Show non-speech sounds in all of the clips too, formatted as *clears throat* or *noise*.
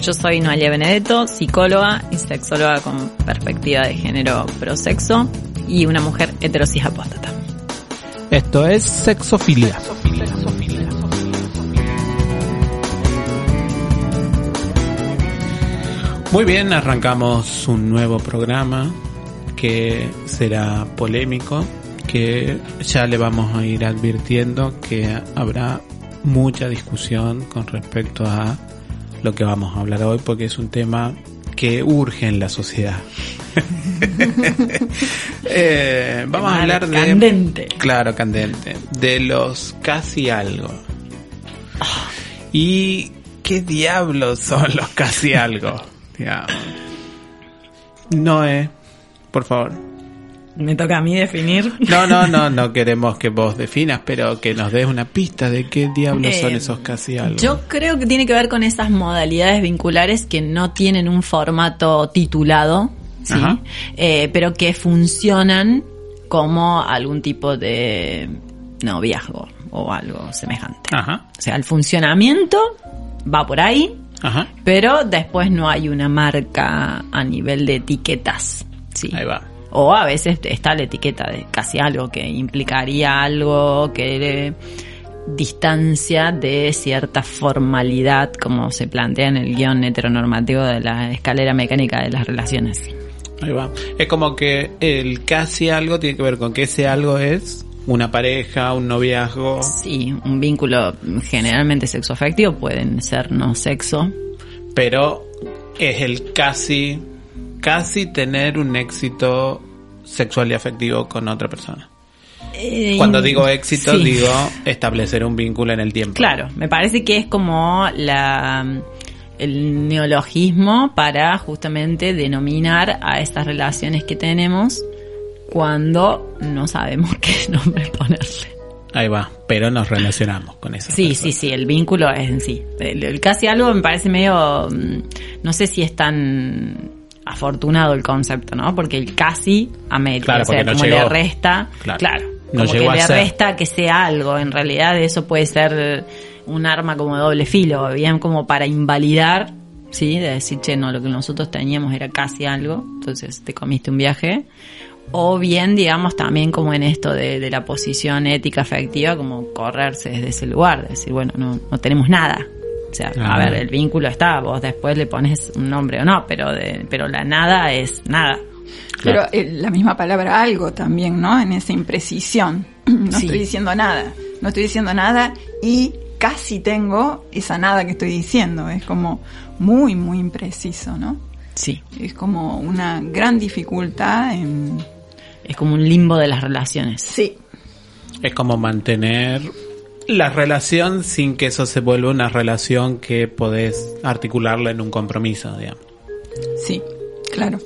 Yo soy Noelia Benedetto, psicóloga y sexóloga con perspectiva de género prosexo y una mujer heterosis apóstata. Esto es Sexofilia. Muy bien, arrancamos un nuevo programa que será polémico, que ya le vamos a ir advirtiendo que habrá mucha discusión con respecto a lo que vamos a hablar hoy porque es un tema que urge en la sociedad. *laughs* Eh, vamos a hablar de... Candente. Claro, candente. De los casi algo. ¿Y qué diablos son los casi algo? *laughs* Digamos. Noé, por favor. Me toca a mí definir. No, no, no, no queremos que vos definas, pero que nos des una pista de qué diablos son Eh, esos casi algo. Yo creo que tiene que ver con esas modalidades vinculares que no tienen un formato titulado, ¿sí? Eh, pero que funcionan como algún tipo de noviazgo o algo semejante. Ajá, O sea, el funcionamiento va por ahí, ajá. pero después no hay una marca a nivel de etiquetas. ¿sí? Ahí va. O a veces está la etiqueta de casi algo que implicaría algo que distancia de cierta formalidad como se plantea en el guion heteronormativo de la escalera mecánica de las relaciones. Ahí va. Es como que el casi algo tiene que ver con que ese algo es una pareja, un noviazgo. Sí, un vínculo generalmente sexoafectivo pueden ser no sexo. pero es el casi, casi tener un éxito sexual y afectivo con otra persona. Eh, Cuando digo éxito, sí. digo establecer un vínculo en el tiempo. Claro, me parece que es como la el neologismo para justamente denominar a estas relaciones que tenemos cuando no sabemos *laughs* qué nombre ponerle. Ahí va, pero nos relacionamos con eso. Sí, sí, sí, el vínculo es en sí. El, el casi algo me parece medio, mm, no sé si es tan afortunado el concepto, ¿no? Porque el casi a medio, Claro, o sea, no como llegó. le resta, Claro. claro, No como que le ser. resta que sea algo. En realidad eso puede ser un arma como de doble filo, bien como para invalidar, ¿sí? De decir, che, no, lo que nosotros teníamos era casi algo, entonces te comiste un viaje. O bien, digamos, también como en esto de, de la posición ética afectiva, como correrse desde ese lugar, decir, bueno, no, no tenemos nada. O sea, a ver, el vínculo está, vos después le pones un nombre o no, pero de, pero la nada es nada. Pero eh, la misma palabra algo también, ¿no? En esa imprecisión. *clears throat* No Sí. estoy diciendo nada. No estoy diciendo nada y casi tengo esa nada que estoy diciendo. Es como muy, muy impreciso, ¿no? Sí, Es como una gran dificultad en... es como un limbo de las relaciones. Sí, Es como mantener la relación sin que eso se vuelva una relación que podés articularla en un compromiso, digamos. sí, claro.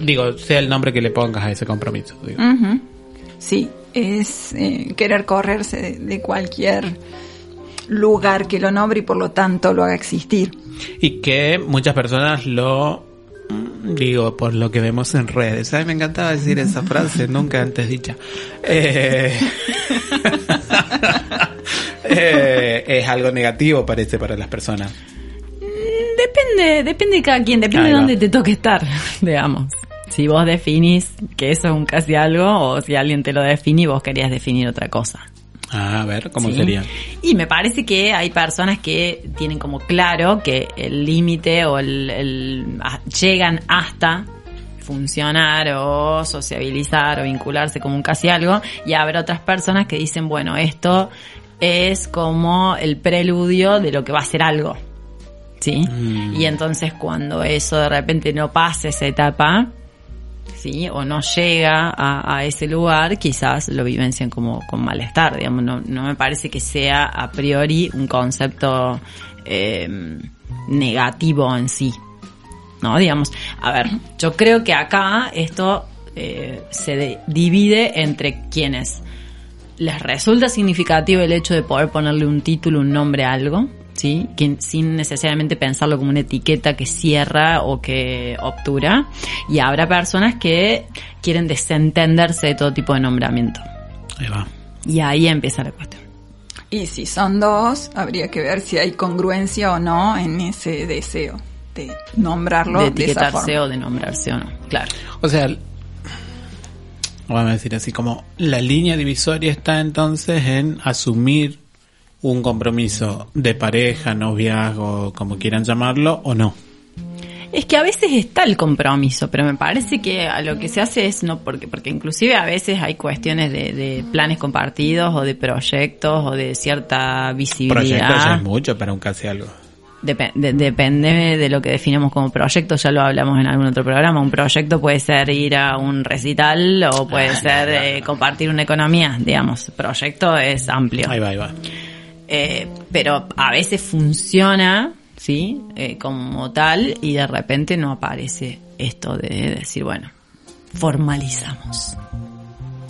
Digo, sea el nombre que le pongas a ese compromiso. digo. Sí, es eh, querer correrse de, de cualquier lugar que lo nombre y por lo tanto lo haga existir. Y que muchas personas lo digo por lo que vemos en redes. Ay, me encantaba decir esa frase, nunca antes dicha. Eh, *laughs* eh, es algo negativo parece para las personas. Depende, depende de cada quien, depende de dónde te toque estar, *laughs* digamos. Si vos definís que eso es un casi algo o si alguien te lo define y vos querías definir otra cosa. Ah, a ver, ¿cómo ¿sí? sería? Y me parece que hay personas que tienen como claro que el límite o el, el- a- llegan hasta funcionar o sociabilizar o vincularse como un casi algo y habrá otras personas que dicen, bueno, esto es como el preludio de lo que va a ser algo. ¿Sí? Mm. Y entonces cuando eso de repente no pasa esa etapa, ¿sí? O no llega a, a ese lugar, quizás lo vivencian como con malestar, digamos. No, no me parece que sea a priori un concepto eh, negativo en sí. ¿No? Digamos, a ver, yo creo que acá esto eh, se de- divide entre quienes les resulta significativo el hecho de poder ponerle un título, un nombre a algo, ¿sí? Quien- sin necesariamente pensarlo como una etiqueta que cierra o que obtura. Y habrá personas que quieren desentenderse de todo tipo de nombramiento. Ahí va. Y ahí empieza la cuestión. Y si son dos, habría que ver si hay congruencia o no en ese deseo de nombrarlo de de, esa etiquetarse forma. o de nombrarse o no. Claro. O sea, vamos a decir así como la línea divisoria está entonces en asumir un compromiso de pareja, noviazgo, como quieran llamarlo, o no. Es que a veces está el compromiso, pero me parece que a lo que se hace es no porque porque inclusive a veces hay cuestiones de, de planes compartidos o de proyectos o de cierta Proyecto ya visibilidad. es mucho para un casi algo. Depe- de- depende de lo que definimos como proyecto, ya lo hablamos en algún otro programa. Un proyecto puede ser ir a un recital o puede ser eh, compartir una economía, digamos. Proyecto es amplio. Ahí va, ahí va. Eh, pero a veces funciona, ¿sí? Eh, como tal y de repente no aparece esto de decir, bueno, formalizamos.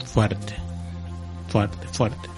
Fuerte. Fuerte, fuerte.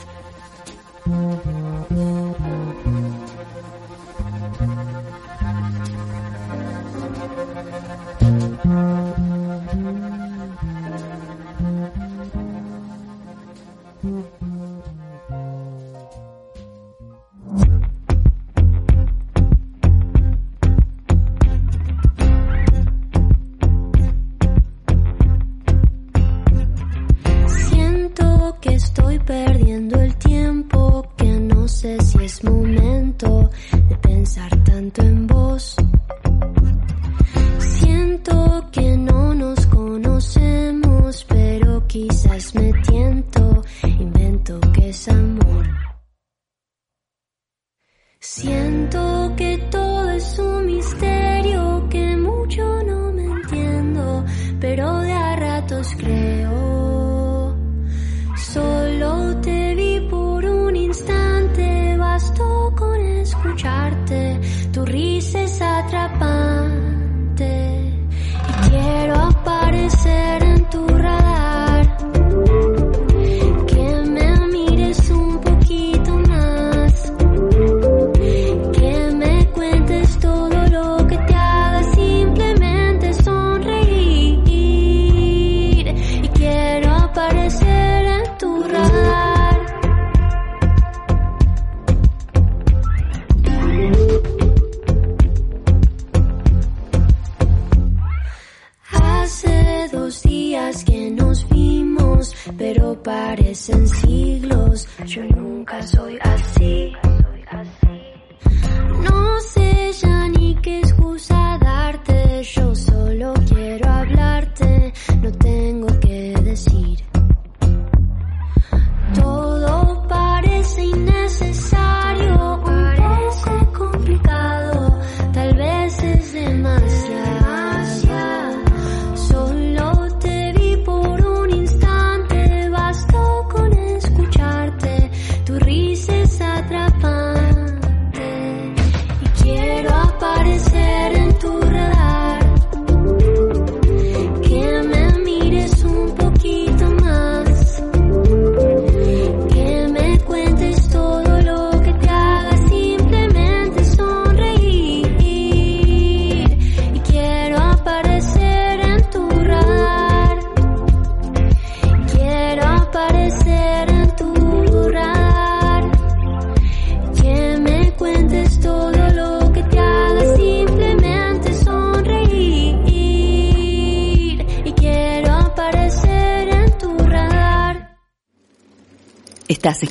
Parecen siglos. Yo nunca soy así.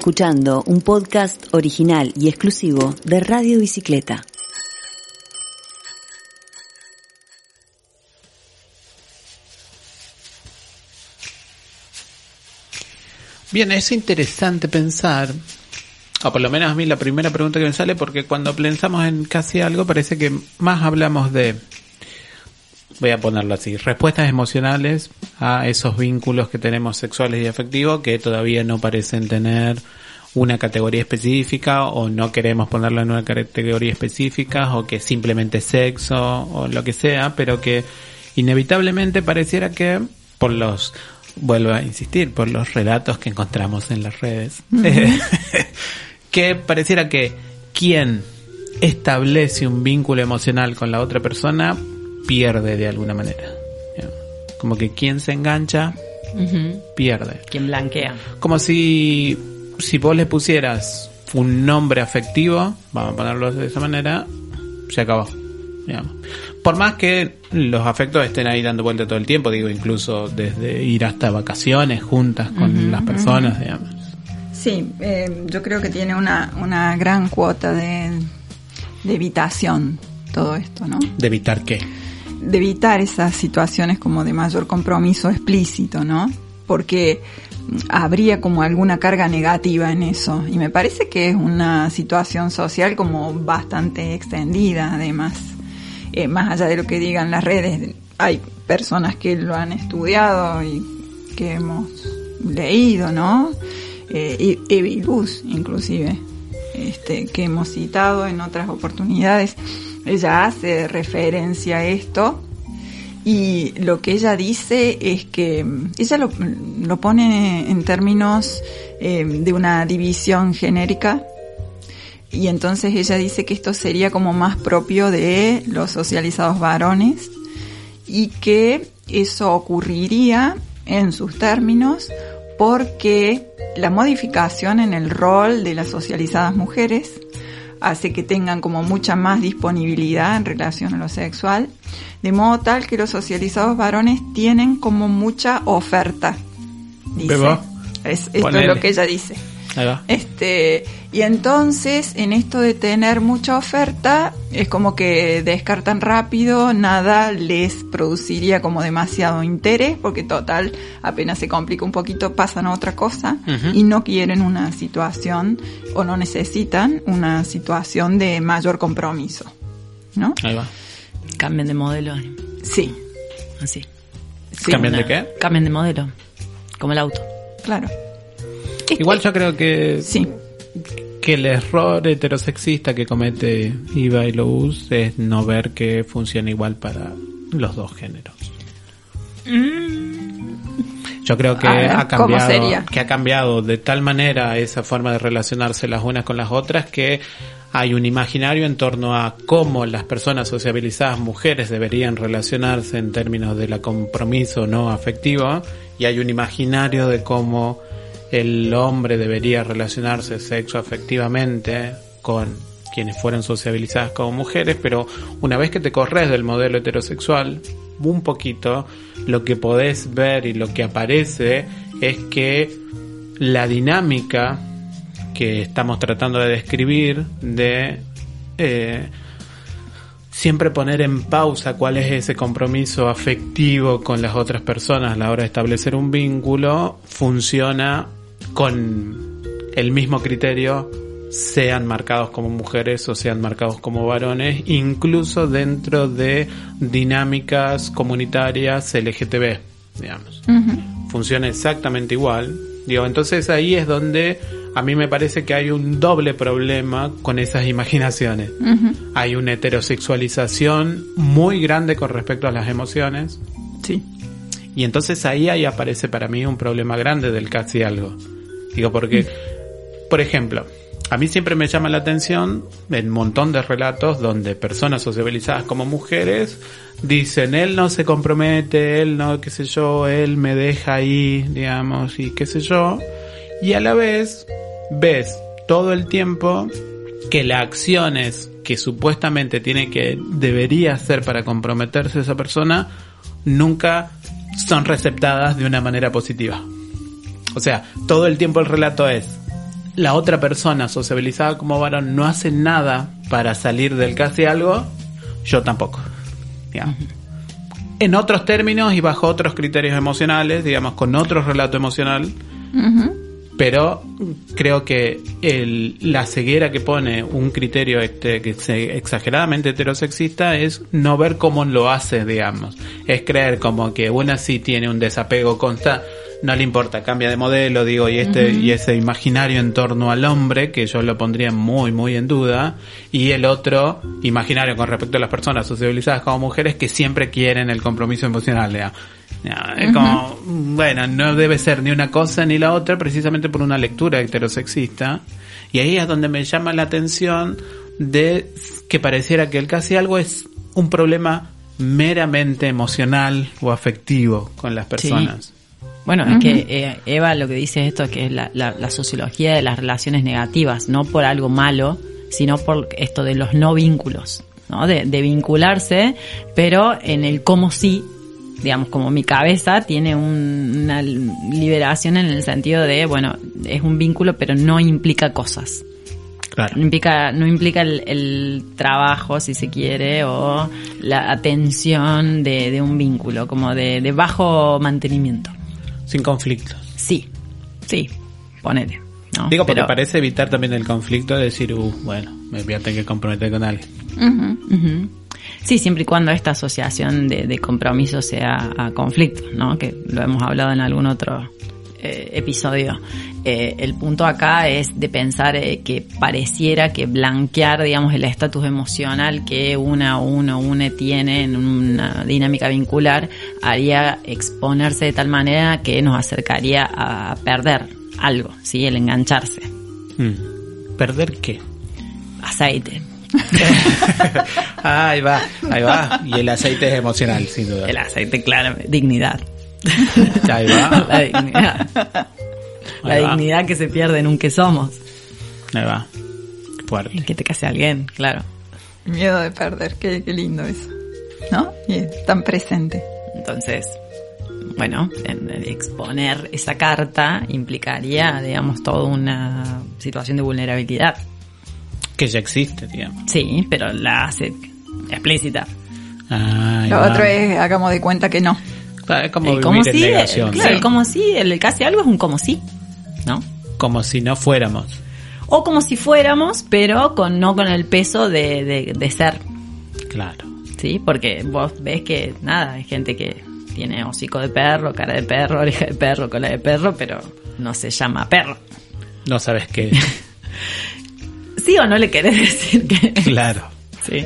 Escuchando un podcast original y exclusivo de Radio Bicicleta. Bien, es interesante pensar, o por lo menos a mí la primera pregunta que me sale, porque cuando pensamos en casi algo parece que más hablamos de, voy a ponerlo así, respuestas emocionales a esos vínculos que tenemos sexuales y afectivos que todavía no parecen tener una categoría específica o no queremos ponerlo en una categoría específica o que simplemente sexo o lo que sea, pero que inevitablemente pareciera que por los, vuelvo a insistir, por los relatos que encontramos en las redes, *laughs* que pareciera que quien establece un vínculo emocional con la otra persona pierde de alguna manera. Como que quien se engancha pierde. Quien blanquea. Como si, si vos le pusieras un nombre afectivo, vamos a ponerlo de esa manera, se acabó. digamos. Por más que los afectos estén ahí dando vuelta todo el tiempo, digo, incluso desde ir hasta vacaciones juntas con las personas, digamos. Sí, eh, yo creo que tiene una, una gran cuota de, de evitación todo esto, ¿no? De evitar qué. De evitar esas situaciones como de mayor compromiso explícito, ¿no? Porque habría como alguna carga negativa en eso. Y me parece que es una situación social como bastante extendida, además. Eh, más allá de lo que digan las redes, hay personas que lo han estudiado y que hemos leído, ¿no? Eh, inclusive, este, que hemos citado en otras oportunidades. Ella hace referencia a esto y lo que ella dice es que mm, ella lo, lo pone en términos eh, de una división genérica y entonces ella dice que esto sería como más propio de los socializados varones y que eso ocurriría en sus términos porque la modificación en el rol de las socializadas mujeres hace que tengan como mucha más disponibilidad en relación a lo sexual, de modo tal que los socializados varones tienen como mucha oferta. Dice. Es, esto ponele. es lo que ella dice. Ahí va. Este, y entonces, en esto de tener mucha oferta, es como que descartan rápido, nada les produciría como demasiado interés, porque total, apenas se complica un poquito, pasan a otra cosa, y no quieren una situación, o no necesitan una situación de mayor compromiso. ¿No? Ahí va. Cambien de modelo. Sí, Así. sí, ¿Cambien de Una- qué? Cambien de modelo. Como el auto. claro. Igual yo creo que, Sí, que el error heterosexista que comete Iva y Luz es no ver que funciona igual para los dos géneros. Yo creo que ver, ha ¿cómo cambiado, que ha cambiado de tal manera esa forma de relacionarse las unas con las otras que hay un imaginario en torno a cómo las personas sociabilizadas mujeres deberían relacionarse en términos de la compromiso no afectivo y hay un imaginario de cómo el hombre debería relacionarse sexo afectivamente con quienes fueron sociabilizadas como mujeres, pero una vez que te corres del modelo heterosexual, un poquito, lo que podés ver y lo que aparece es que la dinámica que estamos tratando de describir de eh, siempre poner en pausa cuál es ese compromiso afectivo con las otras personas a la hora de establecer un vínculo funciona con el mismo criterio sean marcados como mujeres o sean marcados como varones, incluso dentro de dinámicas comunitarias LGTB, digamos. Funciona exactamente igual. Digo, entonces ahí es donde a mí me parece que hay un doble problema con esas imaginaciones. Hay una heterosexualización muy grande con respecto a las emociones. sí. Y entonces ahí, ahí aparece para mí un problema grande del casi algo. Digo, porque, por ejemplo, a mí siempre me llama la atención en un montón de relatos donde personas sociabilizadas como mujeres dicen, él no se compromete, él no, qué sé yo, él me deja ahí, digamos, y qué sé yo. Y a la vez ves todo el tiempo que las acciones que supuestamente tiene que, debería hacer para comprometerse esa persona, nunca son receptadas de una manera positiva. O sea, todo el tiempo el relato es, la otra persona sociabilizada como varón no hace nada para salir del casi algo, yo tampoco. Digamos. En otros términos y bajo otros criterios emocionales, digamos, con otro relato emocional, pero creo que el, la ceguera que pone un criterio este, que es exageradamente heterosexista es no ver cómo lo hace, digamos. Es creer como que una sí tiene un desapego constante, no le importa, cambia de modelo, digo, y este, y ese imaginario en torno al hombre, que yo lo pondría muy, muy en duda, y el otro imaginario con respecto a las personas socializadas como mujeres que siempre quieren el compromiso emocional, digamos. No, es como, bueno, no debe ser ni una cosa ni la otra precisamente por una lectura heterosexista. Y ahí es donde me llama la atención de que pareciera que el casi algo es un problema meramente emocional o afectivo con las personas. Bueno, es que eh, Eva lo que dice esto que es la, la, la sociología de las relaciones negativas, no por algo malo, sino por esto de los no vínculos, ¿no? De, de vincularse, pero en el cómo sí, digamos, como mi cabeza tiene un- una liberación en el sentido de, bueno, es un vínculo, pero no implica cosas. Claro. No implica, no implica el, el trabajo, si se quiere, o la atención de, de un vínculo, como de, de bajo mantenimiento. Sin conflictos. Sí, sí, ponele. ¿no? Digo, porque Pero- parece evitar también el conflicto de decir, uh, bueno, me voy a tener que comprometer con alguien. Ujú. Ujú. Sí, siempre y cuando esta asociación de, de compromiso sea a conflicto, ¿no? Que lo hemos hablado en algún otro eh, episodio. Eh, el punto acá es de pensar eh, que pareciera que blanquear, digamos, el estatus emocional que una o uno une tiene en una dinámica vincular haría exponerse de tal manera que nos acercaría a perder algo, ¿sí? El engancharse. Mm. ¿Perder qué? Aceite. *laughs* ahí va, ahí va. Y el aceite es emocional, sin duda. El aceite, claro, dignidad. Ahí va. *laughs* La dignidad. La Ahí va. dignidad que se pierde en un que somos. Ahí va. Fuerte. En que te case alguien, claro. Miedo de perder, qué, qué lindo eso. ¿No? Y es tan presente. Entonces, bueno, en- en exponer esa carta implicaría, digamos, toda una situación de vulnerabilidad. Que ya existe, digamos. Sí, pero la hace explícita. Ahí Lo va. otro es, hagamos de cuenta que no. Claro, es como el vivir como en sí, el, claro, Sí. el como sí, el casi algo es un como sí, ¿no? Como si no fuéramos. O como si fuéramos, pero con no con el peso de, de, de ser. Claro. Sí, porque vos ves que nada, hay gente que tiene hocico de perro, cara de perro, oreja de perro, cola de perro, pero no se llama perro. No sabes qué. *laughs* ¿Sí o no le querés decir que? claro. Sí.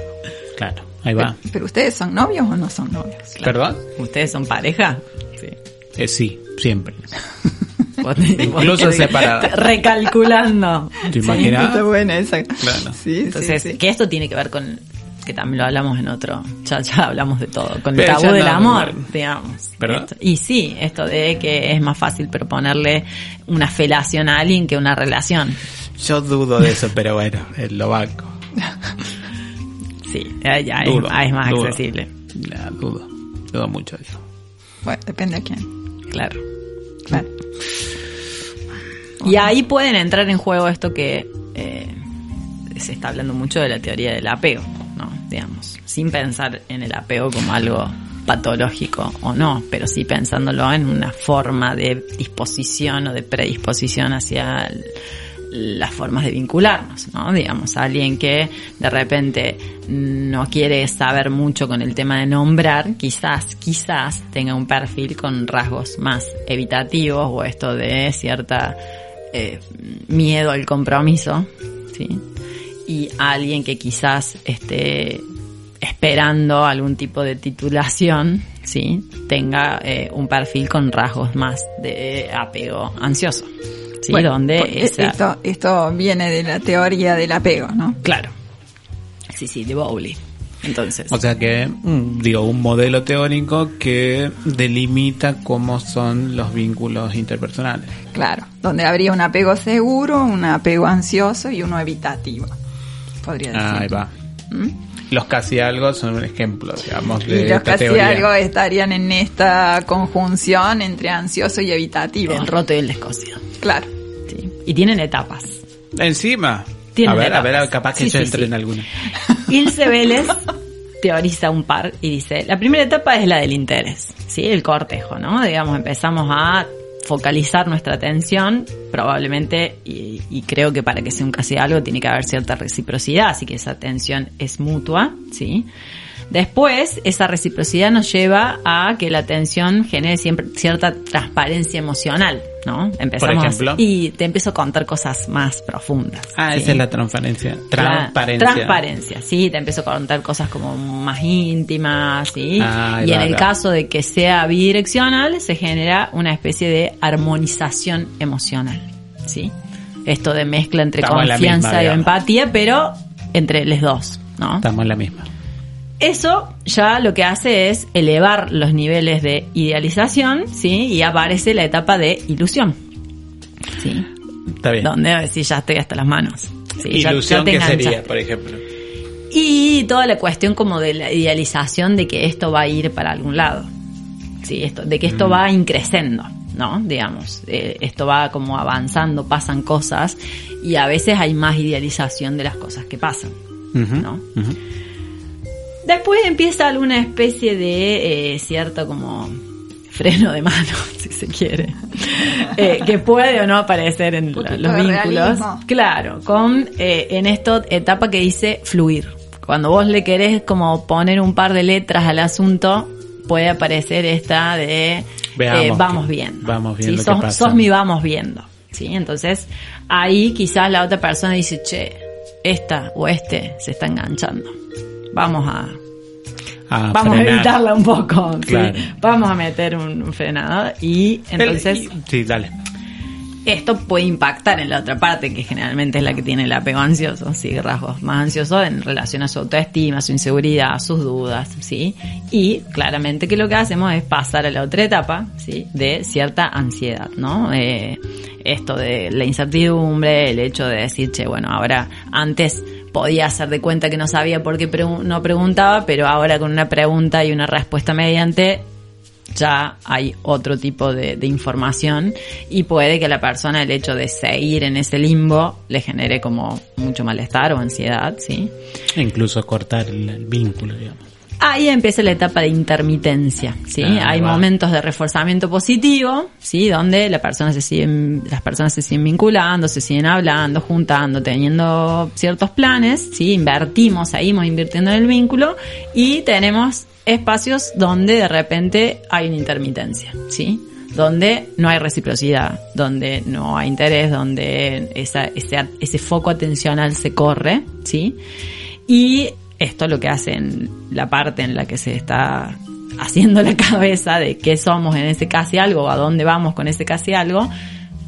Claro. Ahí va. Pero ustedes son novios o no son novios? ¿Perdón? ¿Ustedes son pareja? Sí. Eh, sí, siempre. *laughs* Vos te- Incluso separada. *laughs* Recalculando. ¿Te Está imaginas? buena esa. Claro. Sí, Entonces, sí, sí. que esto tiene que ver con, que también lo hablamos en otro, ya, ya hablamos de todo, con el tabú del no, amor, bueno. digamos. ¿Perdón? Esto- y sí, esto de que es más fácil proponerle una felación a alguien que una relación. Yo dudo de eso, pero bueno, en lo banco. *laughs* Sí, ya, ya es, más accesible, Ya, dudo. Dudo mucho de eso. Bueno, depende a quién. claro. Claro. Y ahí pueden entrar en juego esto que eh, se está hablando mucho de la teoría del apego, ¿no? Digamos, sin pensar en el apego como algo patológico o no, pero sí pensándolo en una forma de disposición o de predisposición hacia el- las formas de vincularnos, ¿no? Digamos, alguien que de repente no quiere saber mucho con el tema de nombrar, quizás, quizás tenga un perfil con rasgos más evitativos o esto de cierta eh, miedo al compromiso, ¿sí? Y alguien que quizás esté esperando algún tipo de titulación, ¿sí? Tenga eh, un perfil con rasgos más de apego ansioso, ¿sí? Bueno, Donde porque esa- esto, esto viene de la teoría del apego, ¿no? Claro. Sí, sí, de Bowley. Entonces, O sea que, mm, digo, un modelo teórico que delimita cómo son los vínculos interpersonales. Claro, donde habría un apego seguro, un apego ansioso y uno evitativo. Podría decir. Ahí va. ¿Mm? Los casi algo son un ejemplo, digamos, de Y los esta casi teoría. algo estarían en esta conjunción entre ansioso y evitativo. el roto y el descosido. Claro. ¿sí? Y tienen etapas. Encima. Tiene a ver, a etapas. ver, capaz que Sí, yo sí, entre sí. en alguna. *laughs* Ilse Vélez teoriza un par y dice, la primera etapa es la del interés, ¿sí? El cortejo, ¿no? Digamos, empezamos a focalizar nuestra atención, probablemente, y, y creo que para que sea un casi algo tiene que haber cierta reciprocidad, así que esa atención es mutua, ¿sí? Después, esa reciprocidad nos lleva a que la atención genere siempre cierta transparencia emocional, ¿no? Empezamos Por ejemplo. y te empiezo a contar cosas más profundas. Ah, ¿sí? esa es la transparencia. La Transparencia. transparencia, sí, te empiezo a contar cosas como más íntimas, sí. Ah, y en el va. caso de que sea bidireccional, se genera una especie de armonización emocional, sí. Esto de mezcla entre Estamos confianza misma, y digamos. empatía, pero entre los dos, ¿no? Estamos en la misma. Eso ya lo que hace es elevar los niveles de idealización, ¿sí? Y aparece la etapa de ilusión, ¿sí? Está bien. Donde sí, ya estoy hasta las manos. Sí, Ilusión ya que sería, por ejemplo. Y toda la cuestión como de la idealización de que esto va a ir para algún lado. Sí, esto, de que Mm. esto va increciendo, ¿no? Digamos, eh, esto va como avanzando, pasan cosas y a veces hay más idealización de las cosas que pasan, ¿no? Después empieza alguna especie de eh, cierto como freno de mano, *laughs* si se quiere, *laughs* eh, que puede o no aparecer en los vínculos. realismo. Claro, con eh, en esta etapa que dice fluir. Cuando vos le querés como poner un par de letras al asunto, puede aparecer esta de Veamos eh, que- vamos viendo. vamos viendo Sí, qué sos, pasa. sos mi vamos viendo. ¿sí? Entonces, ahí quizás la otra persona dice, che, esta o este se está enganchando. Vamos a, A vamos a evitarla un poco. ¿sí? Vamos a meter un, frenado y El- entonces y- sí, dale. esto puede impactar en la otra parte, que generalmente es la que tiene el apego ansioso, sí, rasgos más ansiosos en relación a su autoestima, su inseguridad, sus dudas, sí. Y claramente que lo que hacemos es pasar a la otra etapa, sí, de cierta ansiedad, ¿no? Eh, esto de la incertidumbre, el hecho de decir, che, bueno, ahora antes podía hacer de cuenta que no sabía por qué no preguntaba, pero ahora con una pregunta y una respuesta mediante ya hay otro tipo de, información y puede que la persona el hecho de seguir en ese limbo le genere como mucho malestar o ansiedad, ¿sí? E incluso cortar el, el vínculo, digamos. Ahí empieza la etapa de intermitencia, ¿sí? Ah, Hay va. momentos de reforzamiento positivo, ¿sí? Donde la persona se siguen, las personas se siguen vinculando, se siguen hablando, juntando, teniendo ciertos planes, ¿sí? Invertimos, seguimos invirtiendo en el vínculo y tenemos espacios donde de repente hay una intermitencia, ¿sí? Donde no hay reciprocidad, donde no hay interés, donde esa, ese, ese foco atencional se corre, ¿sí? Y esto lo que hace en la parte en la que se está haciendo la cabeza de qué somos en ese casi algo o a dónde vamos con ese casi algo,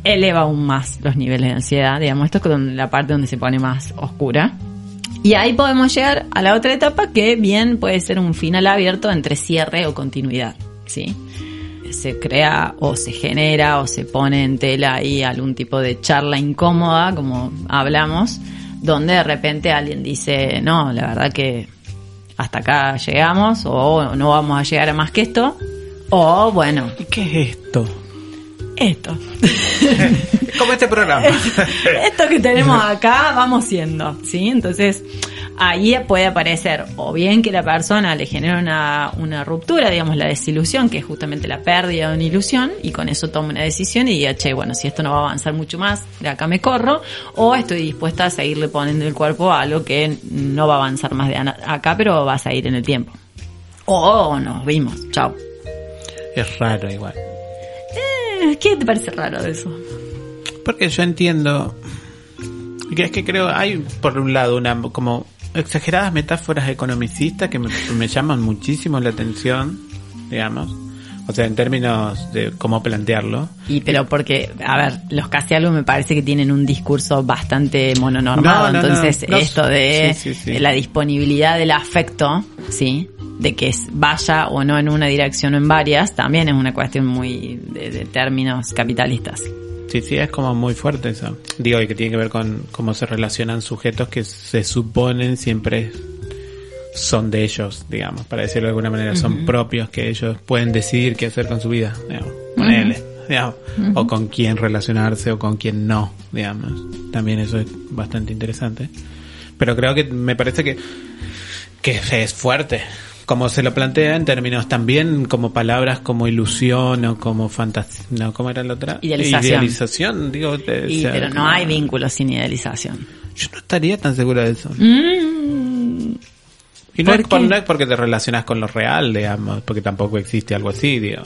eleva aún más los niveles de ansiedad. Digamos, esto es la parte donde se pone más oscura. Y ahí podemos llegar a la otra etapa que bien puede ser un final abierto entre cierre o continuidad, ¿sí? Se crea o se genera o se pone en tela ahí algún tipo de charla incómoda, como hablamos, donde de repente alguien dice, no, la verdad que hasta acá llegamos o no vamos a llegar a más que esto, o bueno, ¿Y qué es esto? esto. *laughs* Como este programa. *laughs* Esto que tenemos acá vamos siendo, ¿sí? Entonces, ahí puede aparecer o bien que la persona le genera una, una ruptura, digamos, la desilusión, que es justamente la pérdida de una ilusión, y con eso toma una decisión y diga, che, bueno, si esto no va a avanzar mucho más, de acá me corro, o estoy dispuesta a seguirle poniendo el cuerpo a algo que no va a avanzar más de acá, pero va a seguir en el tiempo. O nos vimos, chao. es raro igual. Eh, ¿Qué te parece raro de eso? Porque yo entiendo que es que creo hay por un lado una como exageradas metáforas economicistas que me, me llaman muchísimo la atención, digamos. O sea, en términos de cómo plantearlo. Y pero porque, a ver, los casi algo me parece que tienen un discurso bastante mononormado, No, no, no. entonces No, esto de sí, sí, sí. de la disponibilidad del afecto, ¿sí? De que vaya o no en una dirección o en varias, también es una cuestión muy de, de términos capitalistas. Sí, sí, es como muy fuerte eso. Digo, y que tiene que ver con cómo se relacionan sujetos que se suponen siempre son de ellos, digamos, para decirlo de alguna manera, son propios, que ellos pueden decidir qué hacer con su vida, digamos, ponele, digamos, o con quién relacionarse o con quién no, digamos. También eso es bastante interesante. Pero creo que me parece que, que es fuerte. Como se lo plantea en términos también como palabras como ilusión o como fantasía, no, ¿cómo era la otra? Idealización. Idealización, digo. Y, sea, pero no como- hay vínculo sin idealización. Yo no estaría tan segura de eso. Mm, Y no ¿Por es, por- no es porque te relacionas con lo real, digamos, porque tampoco existe algo así, digo.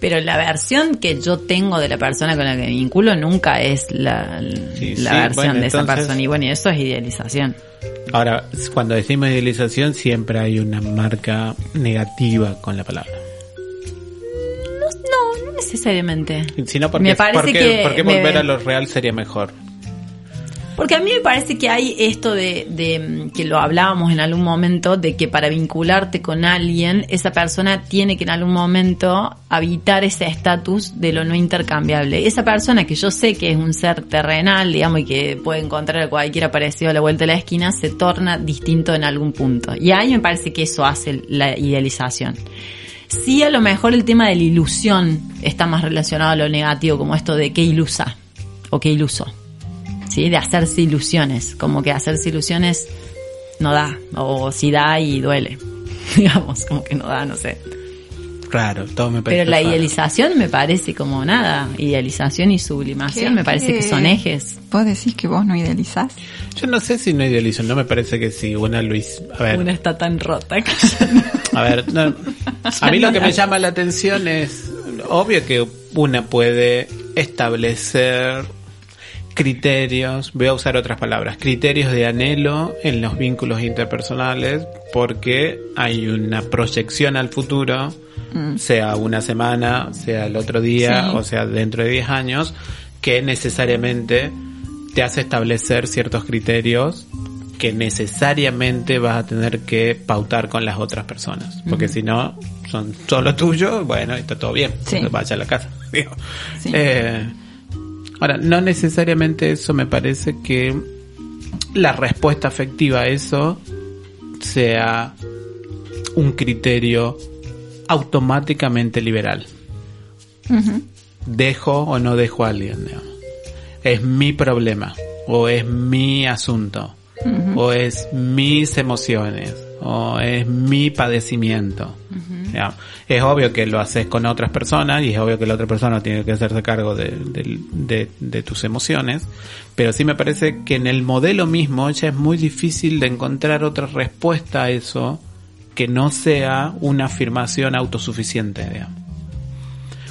Pero la versión que yo tengo de la persona con la que me vinculo nunca es la, Sí, la sí, versión bueno, de esa persona. Y bueno, y eso es idealización. Ahora, cuando decimos idealización, siempre hay una marca negativa con la palabra. No, no, no necesariamente. Si no, ¿por Me parece por qué- que por qué me- volver a lo real sería mejor? Porque a mí me parece que hay esto de, de, mm, que lo hablábamos en algún momento, de que para vincularte con alguien, esa persona tiene que en algún momento habitar ese estatus de lo no intercambiable. Esa persona que yo sé que es un ser terrenal, digamos, y que puede encontrar a cualquiera parecido a la vuelta de la esquina, se torna distinto en algún punto. Y ahí me parece que eso hace la idealización. Sí, a lo mejor el tema de la ilusión está más relacionado a lo negativo, como esto de qué ilusa o qué iluso. ¿Sí? De hacerse ilusiones, como que hacerse ilusiones no da, o si da y duele, *laughs* digamos, como que no da, no sé. Claro, todo me parece Pero la raro. idealización me parece como nada, idealización y sublimación me parece que son ejes. ¿Vos decís que vos no idealizás? Yo no sé si no idealizo, no me parece que sí. Una Luis, a ver, Una está tan rota que a ver, no, *laughs* a mí lo que me llama la atención es, obvio que una puede establecer criterios, voy a usar otras palabras, criterios de anhelo en los vínculos interpersonales porque hay una proyección al futuro, sea una semana, sea el otro día Sí. o sea dentro de 10 años, que necesariamente te hace establecer ciertos criterios que necesariamente vas a tener que pautar con las otras personas, porque si no son solo tuyos, bueno, está todo bien, Sí. vaya a la casa. *laughs* digo. Sí. Eh, ahora, no necesariamente eso me parece que la respuesta afectiva a eso sea un criterio automáticamente liberal. Dejo o no dejo a alguien, digamos. Es mi problema, o es mi asunto, o es mis emociones, o es mi padecimiento. Es obvio que lo haces con otras personas y es obvio que la otra persona tiene que hacerse cargo de, de- de- de tus emociones, pero sí me parece que en el modelo mismo ya es muy difícil de encontrar otra respuesta a eso que no sea una afirmación autosuficiente, digamos.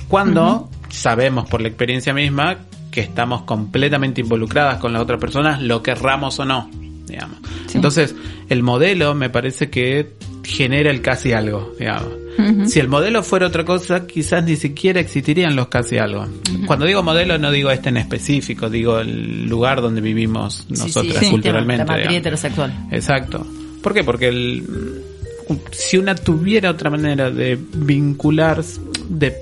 Cuando sabemos por la experiencia misma que estamos completamente involucradas con las otras personas, lo querramos o no, digamos. Sí. Entonces, el modelo me parece que genera el casi algo, digamos. Si el modelo fuera otra cosa, quizás ni siquiera existirían los casi algo. Cuando digo modelo no digo este en específico, digo el lugar donde vivimos nosotras sí, culturalmente. La materia digamos. heterosexual. Exacto. ¿Por qué? Porque el, si una tuviera otra manera de vincular, de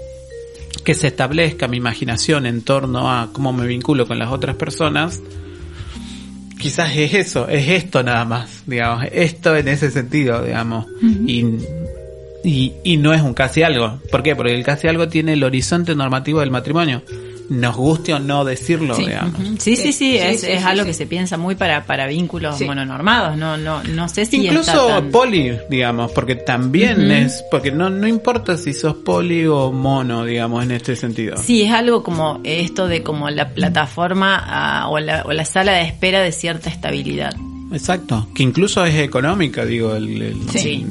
que se establezca mi imaginación en torno a cómo me vinculo con las otras personas, quizás es eso, es esto nada más, digamos, esto en ese sentido, digamos, y, y, y no es un casi algo. ¿Por qué? Porque el casi algo tiene el horizonte normativo del matrimonio. Nos guste o no decirlo, Sí. digamos. Sí, sí, sí, Sí, es, sí, es sí, algo sí. que se piensa muy para, para vínculos Sí. mononormados, no, no, no sé si está Incluso tan- poli, digamos, porque también es, porque no, no importa si sos poli o mono, digamos, en este sentido. Sí, es algo como esto de como la plataforma ah, o, la, o la sala de espera de cierta estabilidad. Exacto, que incluso es económica, digo, el, el- Sí.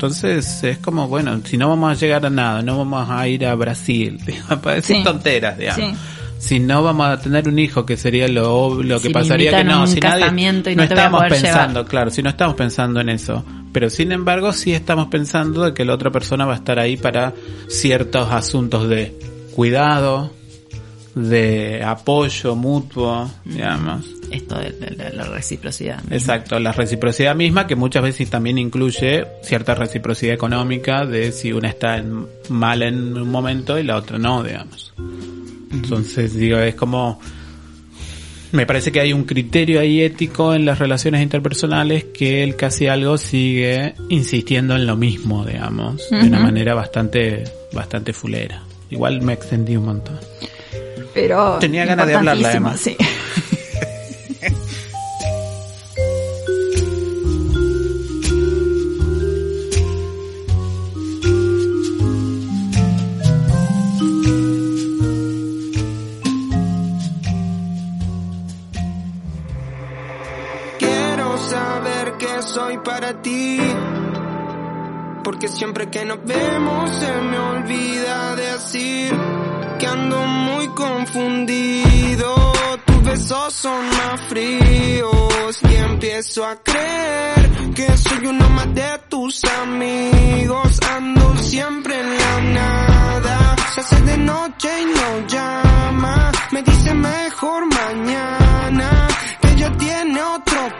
Entonces es como, bueno, si no vamos a llegar a nada, no vamos a ir a Brasil, *laughs* para decir Sí. tonteras, digamos. Sí. Si no vamos a tener un hijo, que sería lo, lo que Si pasaría que no, un si nadie, y no no estamos pensando, llevar. claro, si no estamos pensando en eso, pero sin embargo sí estamos pensando de que la otra persona va a estar ahí para ciertos asuntos de cuidado, de apoyo mutuo, digamos. Esto de, la reciprocidad. Exacto, la reciprocidad misma que muchas veces también incluye cierta reciprocidad económica de si una está en- mal en un momento y la otra no, digamos. Entonces, digo, es como... Me parece que hay un criterio ahí ético en las relaciones interpersonales que el casi algo sigue insistiendo en lo mismo, digamos, de una manera bastante, bastante fulera. Igual me extendí un montón. Pero Tenía ganas de hablarla, Emma. importantísimo, Sí. Soy para ti. Porque siempre que nos vemos se me olvida decir que ando muy confundido. Tus besos son más fríos y empiezo a creer que soy uno más de tus amigos. Ando siempre en la nada. Se hace de noche y no llama. Me dice mejor mañana que ella tiene otros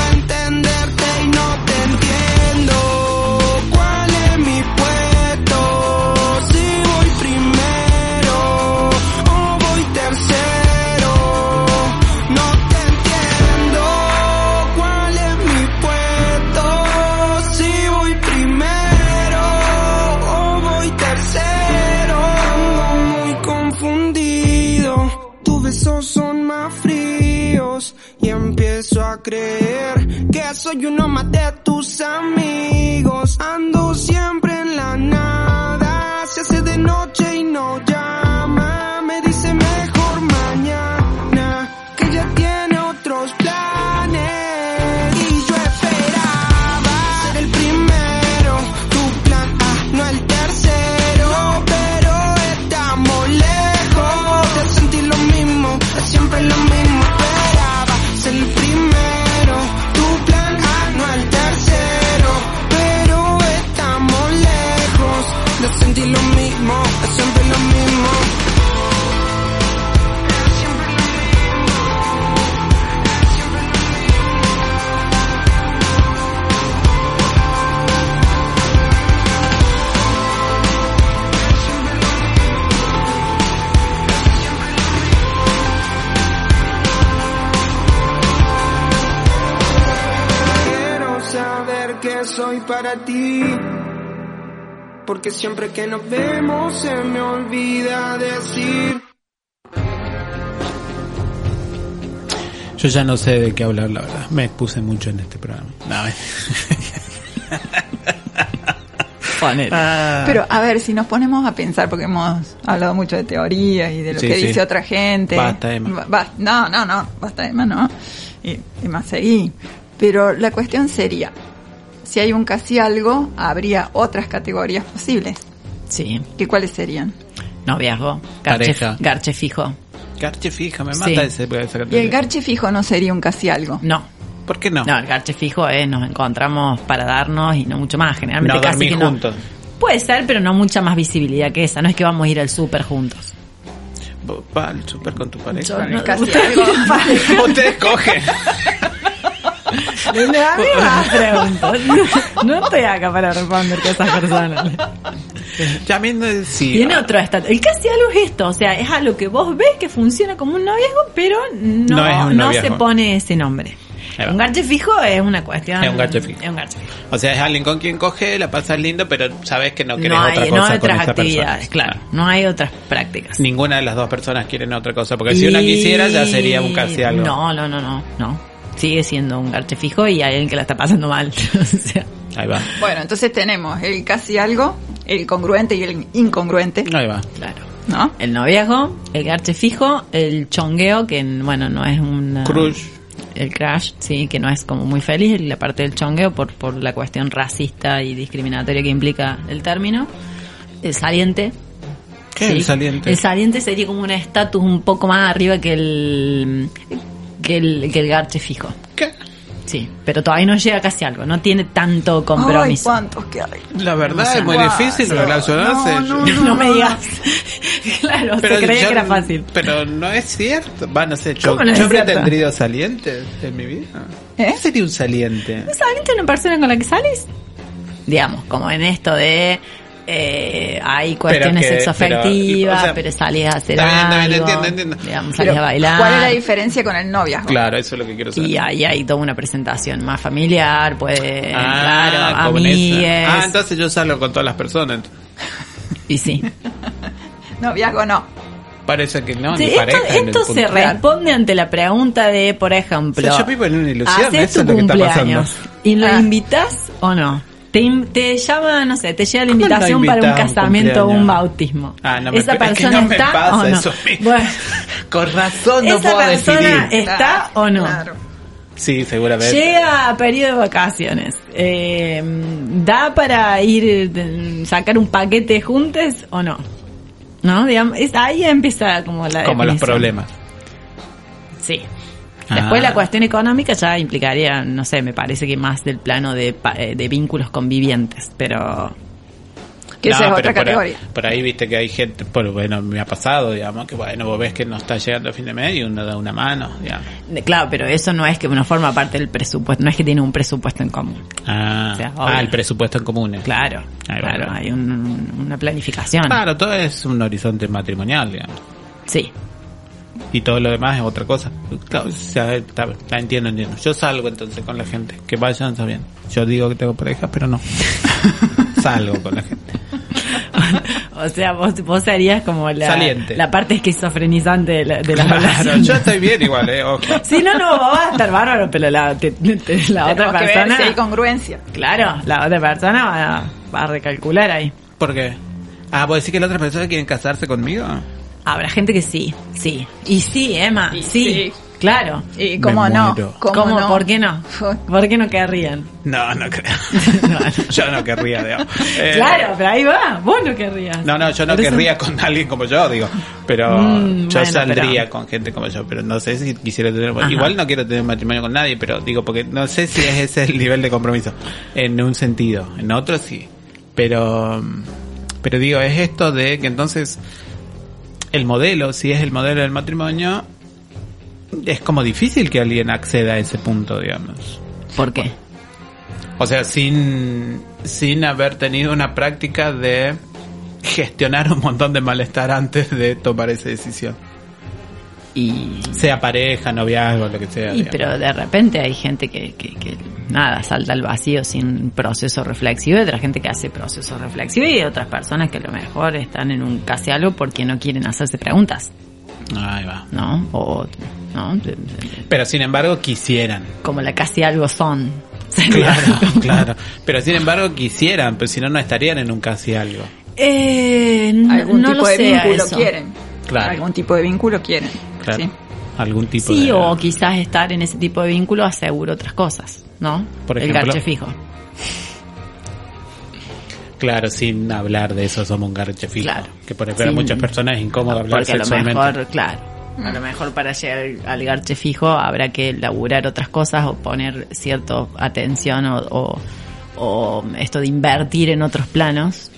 creer que soy uno más de tus amigos. Ando siempre en la nada. Se hace de noche y no para ti. Porque siempre que nos vemos se me olvida decir. Yo ya no sé de qué hablar, la verdad. Me expuse mucho en este programa. No, *laughs* Ah. Pero a ver, si nos ponemos a pensar, porque hemos hablado mucho de teorías y de lo Sí, que sí. dice otra gente. Basta, Emma. Ba- ba- no, no, no, basta Emma, no. Y, y más seguí. Pero la cuestión sería, si hay un casi algo, habría otras categorías posibles. Sí, ¿Qué cuáles serían? noviazgo, garche, Pareja. garche fijo. Garche fija, me Sí. mata ese, esa Y el categoría. garche fijo no sería un casi algo. No, ¿Por qué no? no, el garche fijo es nos encontramos para darnos y no mucho más. Generalmente No casi dormir que no. juntos. Puede ser, pero no mucha más visibilidad que esa. No es que vamos a ir al súper juntos. Vas al súper con tu pareja. Yo no- casi algo. *laughs* Ustedes cogen. Pregunto. No, no estoy acá para responder cosas personales. También eh, sí. Tiene otro estatus. El casi algo es esto, o sea, es algo que vos ves que funciona como un noviazgo, pero no, No es un no noviazgo. se pone ese nombre. Un garche fijo es una cuestión. Es un garche fijo. Es un garche fijo. O sea, es alguien con quien coge, la pasas lindo, pero sabes que no querés No hay, otra no cosa hay con otras actividades, persona. claro. No hay otras prácticas. Ninguna de las dos personas quieren otra cosa, porque si una quisiera ya sería un casi algo. No, no, no, no, no. Sigue siendo un garche fijo y hay alguien que la está pasando mal. *laughs* o sea, Ahí va. Bueno, entonces tenemos el casi algo, el congruente y el incongruente, Ahí va. claro. ¿no? El noviazgo, el garche fijo, el chongueo, que bueno, no es un Crush. El crash, sí, que no es como muy feliz, la parte del chongueo por, por la cuestión racista y discriminatoria que implica el término. El saliente. ¿Qué es sí. el saliente? El saliente sería como un estatus un poco más arriba que el, que el, que el garche fijo. ¿Qué? Sí, pero todavía no llega casi algo, no tiene tanto Ay, compromiso. cuántos que hay. La verdad No sé. es muy difícil no, relacionarse. no, *laughs* me digas. *laughs* claro, se creía yo- que era fácil. Pero no es cierto. Va, no sé, yo, ¿Cómo no es cierto? tendrido salientes en mi vida. ¿Qué sería un saliente? ¿Saliente una persona con la que sales? Digamos, como en esto de eh, hay cuestiones que- sexoafectivas, pero, pero, o sea, salís a hacer algo, entiendo, entiendo. digamos, Pero, a bailar. ¿Cuál es la diferencia con el noviazgo? Claro, eso es lo que quiero saber. Y ahí hay toda una presentación más familiar, puede, Ah, claro, amigues. Ah, entonces yo salgo con todas las personas. *laughs* Y sí. *laughs* Noviazgo no. Parece que no, Sí, ni esto pareja. se responde ante la pregunta de, por ejemplo, O sea, yo vivo en una ilusión, haces eso tu es lo que está pasando. cumpleaños y lo Ah. invitas o no. Te, te llama, no sé, te llega la ¿Cómo no invitación para un casamiento o un bautismo. Ah, no me- ¿Esa es que persona me está pasa o no? eso. Bueno, *laughs* Con razón no ¿Esa puedo persona decidir. ¿Está o no? Claro. Sí, seguramente. Llega a periodo de vacaciones. Eh, ¿Da para ir sacar un paquete juntos o no? ¿No? Digamos, es- ahí empieza como la Como los problemas. Sí. Después Ah. la cuestión económica ya implicaría, no sé, me parece que más del plano de, pa- eh, de vínculos convivientes, pero Que esa es pero otra por ahí- categoría. Por ahí viste que hay gente, por, bueno, me ha pasado, digamos, que bueno, vos ves que no está llegando a fin de mes y uno da una mano, digamos. claro, pero eso no es que no forma parte del presupuesto, no es que tiene un presupuesto en común. Ah, O sea, ah, el presupuesto en comunes. Claro, Ahí claro, va. hay un- una planificación. Claro, todo es un horizonte matrimonial, digamos. Sí. Y todo lo demás es otra cosa. Claro, o sea, está- la entiendo, entiendo. Yo salgo entonces con la gente. Que vayan, está bien. Yo digo que tengo pareja, pero no. *laughs* salgo con la gente. o sea, vos, vos serías como la, Saliente. la parte esquizofrenizante de la, de la Claro, relación. yo estoy bien igual, eh, ojo. *laughs* Sí, no, no, vos vas a estar bárbaro, pero la, te- te- la otra Tenemos que ver persona... si hay congruencia. Claro, la otra persona va a, va a recalcular ahí. ¿Por qué? Ah, ¿vos decís que la otra persona quiere casarse conmigo? Habrá gente que sí, sí. Y sí, Emma, Y sí, sí. claro. ¿Y cómo no? ¿Cómo? no? ¿Por qué no? *laughs* ¿Por qué no querrían? No, no creo. *laughs* No, no. *laughs* yo no querría, digamos. Eh, Claro, pero ahí va, vos no querrías. No, no, yo no eso- querría con alguien como yo, digo. Pero Mm, yo bueno, saldría pero- con gente como yo, pero no sé si quisiera tener... Ajá. Igual no quiero tener matrimonio con nadie, pero digo, porque no sé si es ese el nivel de compromiso. En un sentido, en otro sí. Pero, pero digo, es esto de que entonces el modelo, si es el modelo del matrimonio, es como difícil que alguien acceda a ese punto, digamos. ¿Por qué? O sea, sin, sin haber tenido una práctica de gestionar un montón de malestar antes de tomar esa decisión. Y, Sea pareja, noviazgo, lo que sea. y digamos. pero de repente hay gente que, que, que nada, salta al vacío sin proceso reflexivo, y otra gente que hace proceso reflexivo y otras personas que a lo mejor están en un casi algo porque no quieren hacerse preguntas, Ahí va. ¿no? O, ¿no? Pero sin embargo quisieran. Como la casi algo son. *laughs* Claro, claro. Pero sin embargo quisieran, pero si no, no estarían en un casi algo. Eh, Algún no tipo lo de sé vínculo eso. quieren. Claro. Algún tipo de vínculo quieren. Claro. Sí. Algún tipo Sí, de... o quizás estar en ese tipo de vínculo asegura otras cosas, ¿no? Por El garche fijo. Claro, sin hablar de eso somos un garche fijo. Claro. Que por ejemplo Sin- muchas personas es incómodo hablar Porque a lo sexualmente. mejor, claro, a lo mejor para llegar al garche fijo habrá que laburar otras cosas o poner cierta atención o, o, o esto de invertir en otros planos.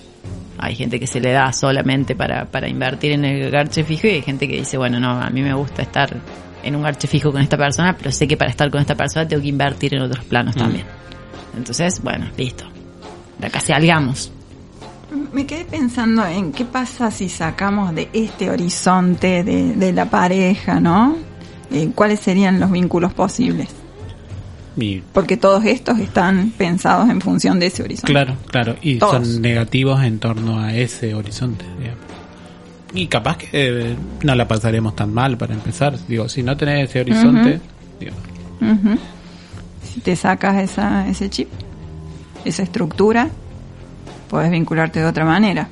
Hay gente que se le da solamente para, para invertir en el garche fijo y hay gente que dice, bueno, no, a mí me gusta estar en un garche fijo con esta persona, pero sé que para estar con esta persona tengo que invertir en otros planos Mm. también. Entonces, bueno, listo. De acá se algamos. Me quedé pensando en qué pasa si sacamos de este horizonte de, de la pareja, ¿no? Eh, ¿Cuáles serían los vínculos posibles? Y Porque todos estos están pensados en función de ese horizonte. Claro, claro. Y Todos. son negativos en torno a ese horizonte, digamos. Y capaz que eh, no la pasaremos tan mal para empezar. Digo, si no tenés ese horizonte, digo, Ujú. Si te sacas esa, ese chip, esa estructura, puedes vincularte de otra manera.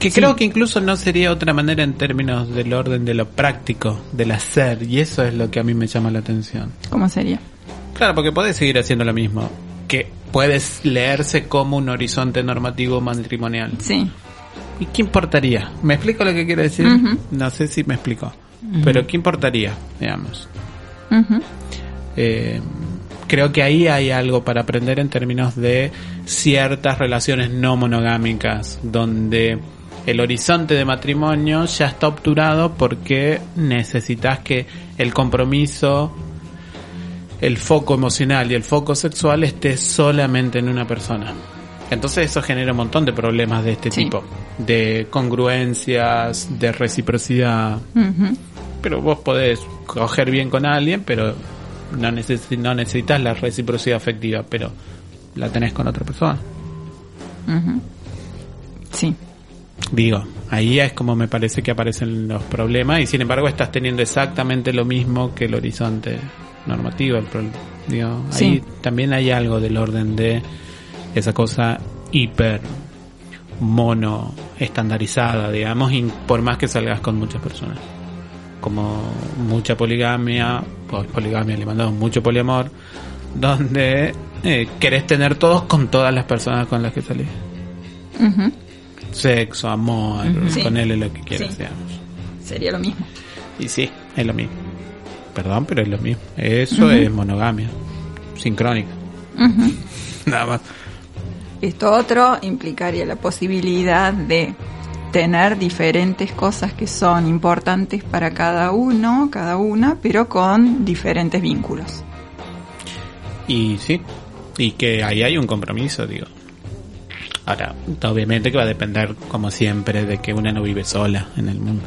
que creo que incluso no sería otra manera en términos del orden de lo práctico, del hacer. Y eso es lo que a mí me llama la atención. ¿Cómo sería? Claro, porque puedes seguir haciendo lo mismo. Que puedes leerse como un horizonte normativo matrimonial. Sí. ¿Y qué importaría? ¿Me explico lo que quiero decir? No sé si me explico. Pero ¿qué importaría? Digamos. Eh, creo que ahí hay algo para aprender en términos de ciertas relaciones no monogámicas, donde el horizonte de matrimonio ya está obturado porque necesitas que el compromiso el foco emocional y el foco sexual esté solamente en una persona. Entonces eso genera un montón de problemas de este Sí. tipo, de congruencias, de reciprocidad. Pero vos podés coger bien con alguien, pero no, neces- no necesitas la reciprocidad afectiva, pero la tenés con otra persona. Sí. Digo, ahí es como me parece que aparecen los problemas y sin embargo estás teniendo exactamente lo mismo que el horizonte normativo. El pro- digo, Sí. ahí también hay algo del orden de esa cosa hiper mono estandarizada, digamos, y por más que salgas con muchas personas. Como mucha poligamia, pues poligamia le mandamos mucho poliamor, donde eh, querés tener todos con todas las personas con las que salís sexo, amor, Sí. ponele lo que quieras, Sí. digamos. Sería lo mismo. Y sí, es lo mismo. Perdón, pero es lo mismo. Eso es monogamia, sincrónica. *laughs* Nada más. Esto otro implicaría la posibilidad de tener diferentes cosas que son importantes para cada uno, cada una, pero con diferentes vínculos. Y sí, y que ahí hay un compromiso, digo. Ahora, obviamente que va a depender, como siempre, de que una no vive sola en el mundo.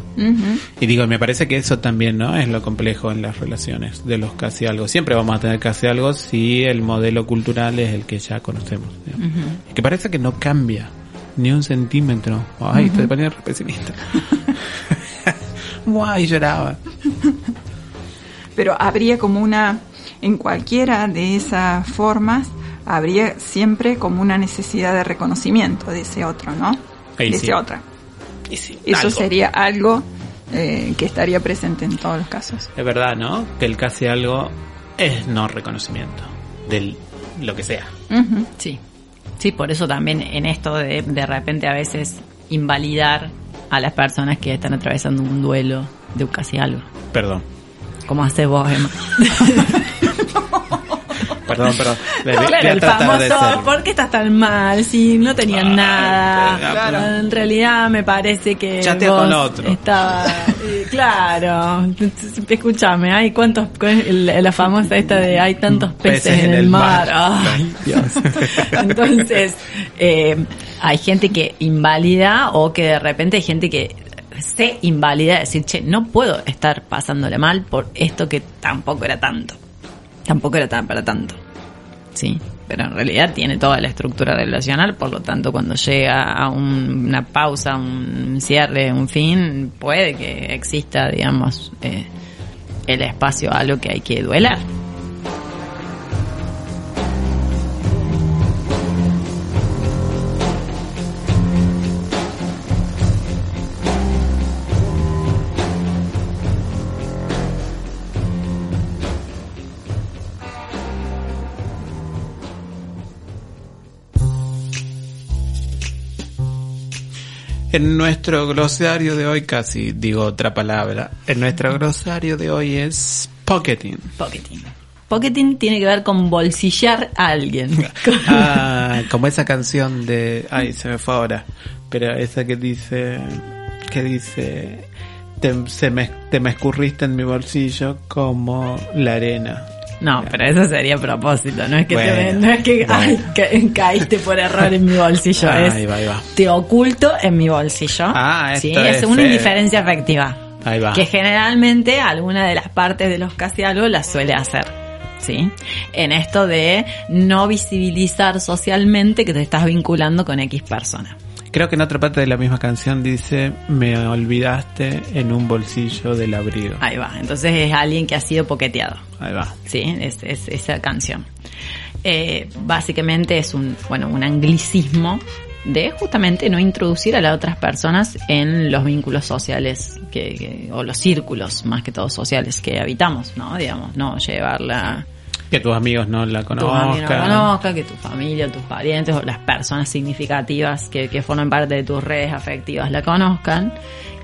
Y digo, me parece que eso también, ¿no? Es lo complejo en las relaciones de los casi algo. Siempre vamos a tener casi algo si el modelo cultural es el que ya conocemos. Y que parece que no cambia ni un centímetro. Ay, te ponía re pesimista. *laughs* Guay, lloraba. Pero habría como una, en cualquiera de esas formas, habría siempre como una necesidad de reconocimiento de ese otro, ¿no? Ahí de sí. ese otra. Y sí, Eso algo. sería algo eh, que estaría presente en todos los casos. Es verdad, ¿no? Que el casi algo es no reconocimiento del lo que sea. Ujú. Sí. Sí, por eso también en esto de de repente a veces invalidar a las personas que están atravesando un duelo de un casi algo. Perdón. Como haces vos, Emma. *laughs* Perdón, perdón. Claro, el famoso, ¿por qué estás tan mal? Si no tenían Ay, nada. claro. En realidad me parece que. Chatea vos con otro. Estaba. eh, claro. Escúchame, hay cuántos. La famosa esta de hay tantos peces, en, el mar. Ay, Dios. *laughs* Entonces, eh, hay gente que invalida o que de repente hay gente que se invalida, decir, che, no puedo estar pasándole mal por esto que tampoco era tanto. Tampoco era tan para tanto. Sí, pero en realidad tiene toda la estructura relacional, por lo tanto cuando llega a un- una pausa, un cierre, un fin, puede que exista, digamos, eh, el espacio a lo que hay que duelar. En nuestro glosario de hoy, casi digo otra palabra. En nuestro glosario de hoy es pocketing. Pocketing. Pocketing tiene que ver con bolsillar a alguien. *laughs* Ah, como esa canción de, ay, se me fue ahora, pero esa que dice, que dice, te, se me, te me escurriste en mi bolsillo como la arena. No, pero eso sería a propósito, no es que, te, Bueno, no es que bueno. ay, ca- caíste por error en mi bolsillo, es va, ahí va. te oculto en mi bolsillo. Ah, sí, es, es una feo. indiferencia afectiva. Ahí va. Que generalmente alguna de las partes de los casi algo las suele hacer. ¿Sí? En esto de no visibilizar socialmente que te estás vinculando con X persona. Creo que en otra parte de la misma canción dice, me olvidaste en un bolsillo del abrigo. Ahí va. Entonces es alguien que ha sido poqueteado. Ahí va. Sí, es, es esa canción. Eh, básicamente es un, bueno, un anglicismo de justamente no introducir a las otras personas en los vínculos sociales que, que- o los círculos más que todo sociales que habitamos, ¿no? Digamos, no llevarla Que tus amigos no la no conozcan. conozca, que tu familia, tus parientes o las personas significativas que, que forman parte de tus redes afectivas la conozcan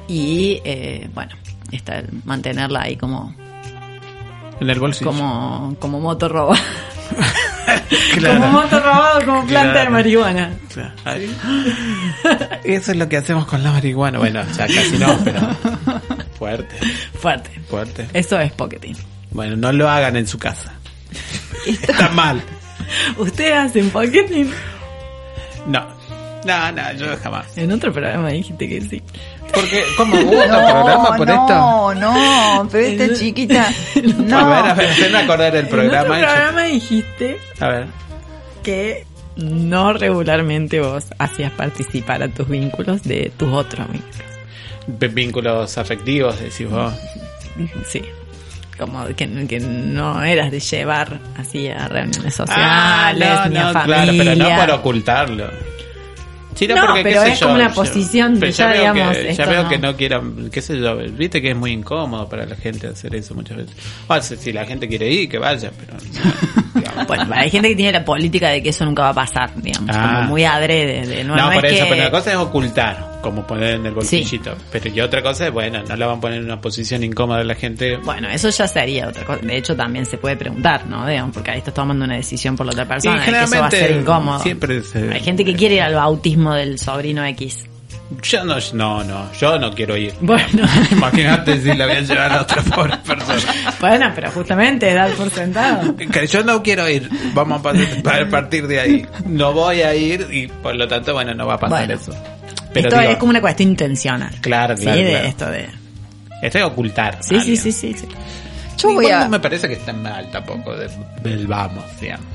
y eh, bueno, esta, mantenerla ahí como En el bolsillo. como como moto robado *laughs* Claro. como moto robado como planta de marihuana Claro. Eso es lo que hacemos con la marihuana. Bueno, ya casi no, pero fuerte, fuerte fuerte. eso es pocketing Bueno, no lo hagan en su casa. Está mal. Ustedes hacen pocketing. No. No, no, yo jamás. En otro programa dijiste que sí. Porque, ¿cómo hubo otro programa por esto? no, no, pero esta chiquita, *laughs* no. A ver, a ver, hazme acordar el En otro programa. programa dijiste A ver. que no regularmente vos hacías participar a tus vínculos de tus otros vínculos. Vínculos afectivos, decís vos. Sí. Como que, que no eras de llevar así a reuniones sociales, Ah, no, ni a no, familia. claro, pero no por ocultarlo. Sí, No, porque, qué pero sé es yo, como una posición de ya, veo digamos, que, ya veo no. que no quieran, qué sé yo, viste que es muy incómodo para la gente hacer eso muchas veces. O sea, si la gente quiere ir, que vaya, pero no. *laughs* Bueno, hay gente que tiene la política de que eso nunca va a pasar, digamos, Ah. como muy adrede. De, no, por es eso, que- pero una cosa es ocultar, como poner en el bolsillito. Pero y otra cosa es, bueno, no la van a poner en una posición incómoda a la gente. Bueno, eso ya sería otra cosa. De hecho, también se puede preguntar, ¿no? Digamos, porque ahí estás tomando una decisión por la otra persona. Y que eso va a ser generalmente incómodo. siempre se- Hay gente que quiere ir al bautismo del sobrino X. Yo no, no, no, yo no quiero ir. Bueno. *laughs* Imagínate si la voy a llevar a otra pobre persona. Bueno, pero justamente dar por sentado. Que yo no quiero ir, vamos a partir de ahí. No voy a ir y por lo tanto, bueno, no va a pasar Bueno. eso. Pero esto digo, es como una cuestión intencional. Claro, Sí, claro, de claro. esto de... esto es ocultar. Sí, sí, sí, sí, sí. Yo voy a... no me parece que esté mal tampoco de- del vamos, digamos.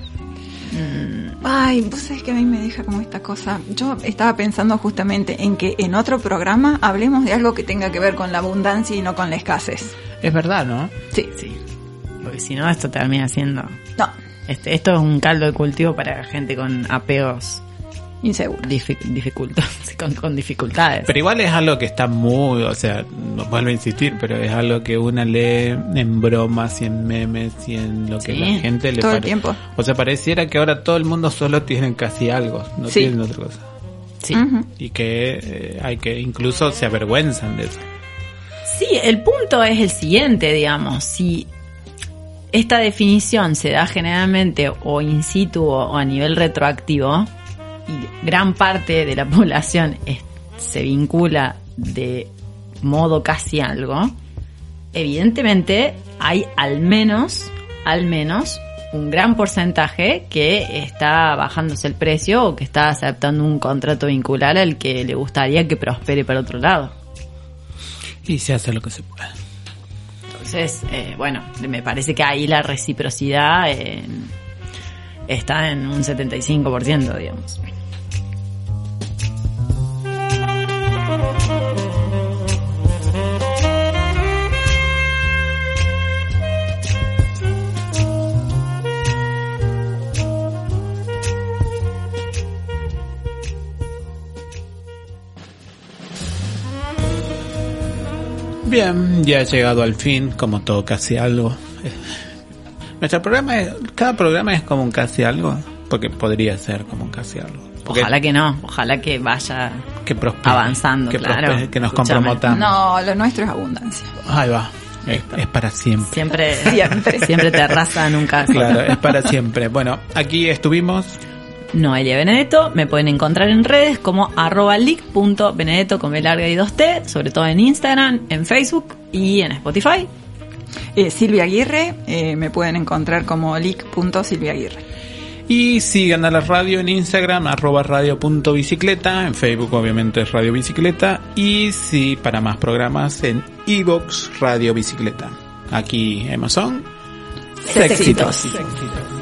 Ay, vos sabés que a mí me deja como esta cosa. Yo estaba pensando justamente en que en otro programa hablemos de algo que tenga que ver con la abundancia y no con la escasez. Es verdad, ¿no? Sí, Sí. Porque si no, esto termina siendo... no, Este, esto es un caldo de cultivo para gente con apegos inseguro. difi- dificultos, *laughs* con, con dificultades. Pero igual es algo que está muy, o sea, no vuelvo a insistir, pero es algo que una lee en bromas y en memes y en lo que Sí, la gente le todo el tiempo. O sea, pareciera que ahora todo el mundo solo tiene casi algo, no Sí. tienen otra cosa. sí. Y que eh, hay que incluso se avergüenzan de eso. Sí, el punto es el siguiente, digamos, si esta definición se da generalmente o in situ o a nivel retroactivo y gran parte de la *laughs* población es- se vincula de modo casi algo, evidentemente hay al menos, al menos un gran porcentaje que está bajándose el precio o que está aceptando un contrato vincular al que le gustaría que prospere para otro lado. Y se hace lo que se puede. Entonces, eh, bueno, me parece que ahí la reciprocidad eh, está en un 75%, digamos. Bien, ya ha llegado al fin, como todo casi algo. Nuestro programa es, cada programa es como un casi algo, porque podría ser como un casi algo. Porque Ojalá que no, ojalá que vaya que prospere, avanzando, que, claro. prospere, que nos comprometamos. No, lo nuestro es abundancia. Ahí va, es, es para siempre. siempre, *laughs* Siempre. siempre te arrasa nunca. Claro, es para siempre. Bueno, aquí estuvimos. Noelia Benedetto, me pueden encontrar en redes como arroba leak.benedetto con B larga y 2T, sobre todo en Instagram, en Facebook y en Spotify. Eh, Silvia Aguirre, eh, me pueden encontrar como leak.silviaaguirre. Y sigan a la radio en Instagram, arroba radio.bicicleta, en Facebook obviamente es Radio Bicicleta, y sí, para más programas en Evox Radio Bicicleta. Aquí Amazon. Sexitos. Casi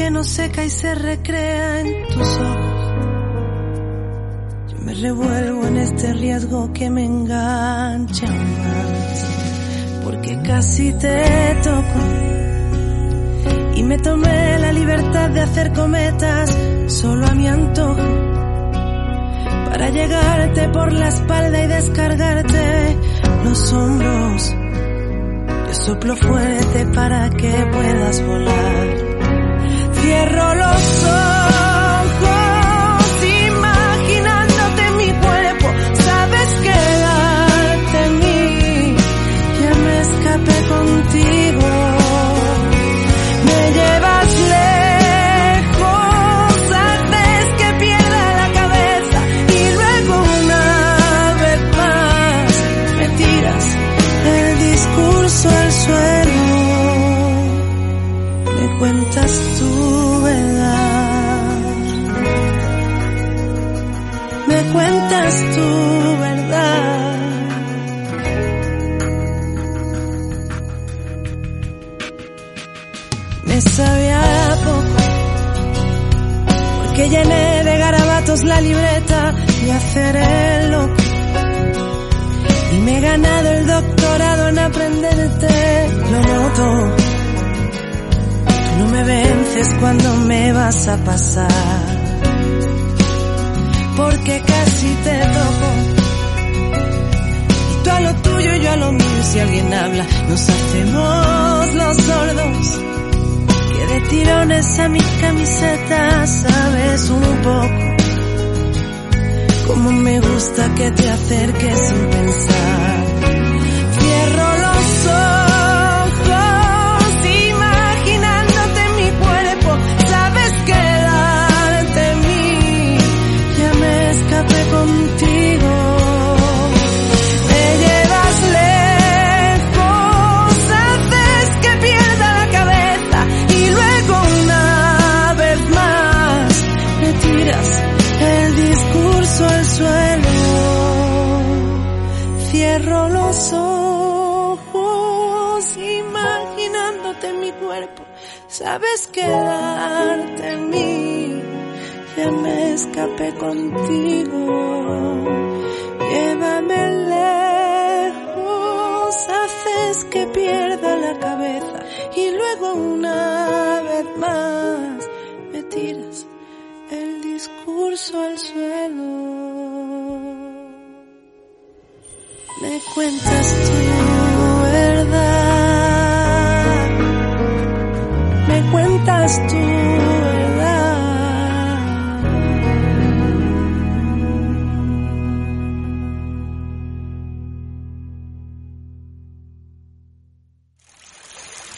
que no seca y se recrea en tus ojos. Yo me revuelvo en este riesgo que me engancha más. Porque casi te toco. Y me tomé la libertad de hacer cometas solo a mi antojo para llegarte por la espalda y descargarte los hombros. Yo soplo fuerte para que puedas volar. Cierro los ojos y hacer el loco. Y me he ganado el doctorado en aprenderte, lo noto. Tú no me vences cuando me vas a pasar, porque casi te toco. Y tú a lo tuyo y yo a lo mío, si alguien habla, nos hacemos los sordos. Que de tirones a mi camiseta sabes un poco. Como me gusta que te acerques sin pensar. Contigo. Llévame lejos, haces que pierda la cabeza y luego una vez más me tiras el discurso al suelo. Me cuentas tu verdad, me cuentas tu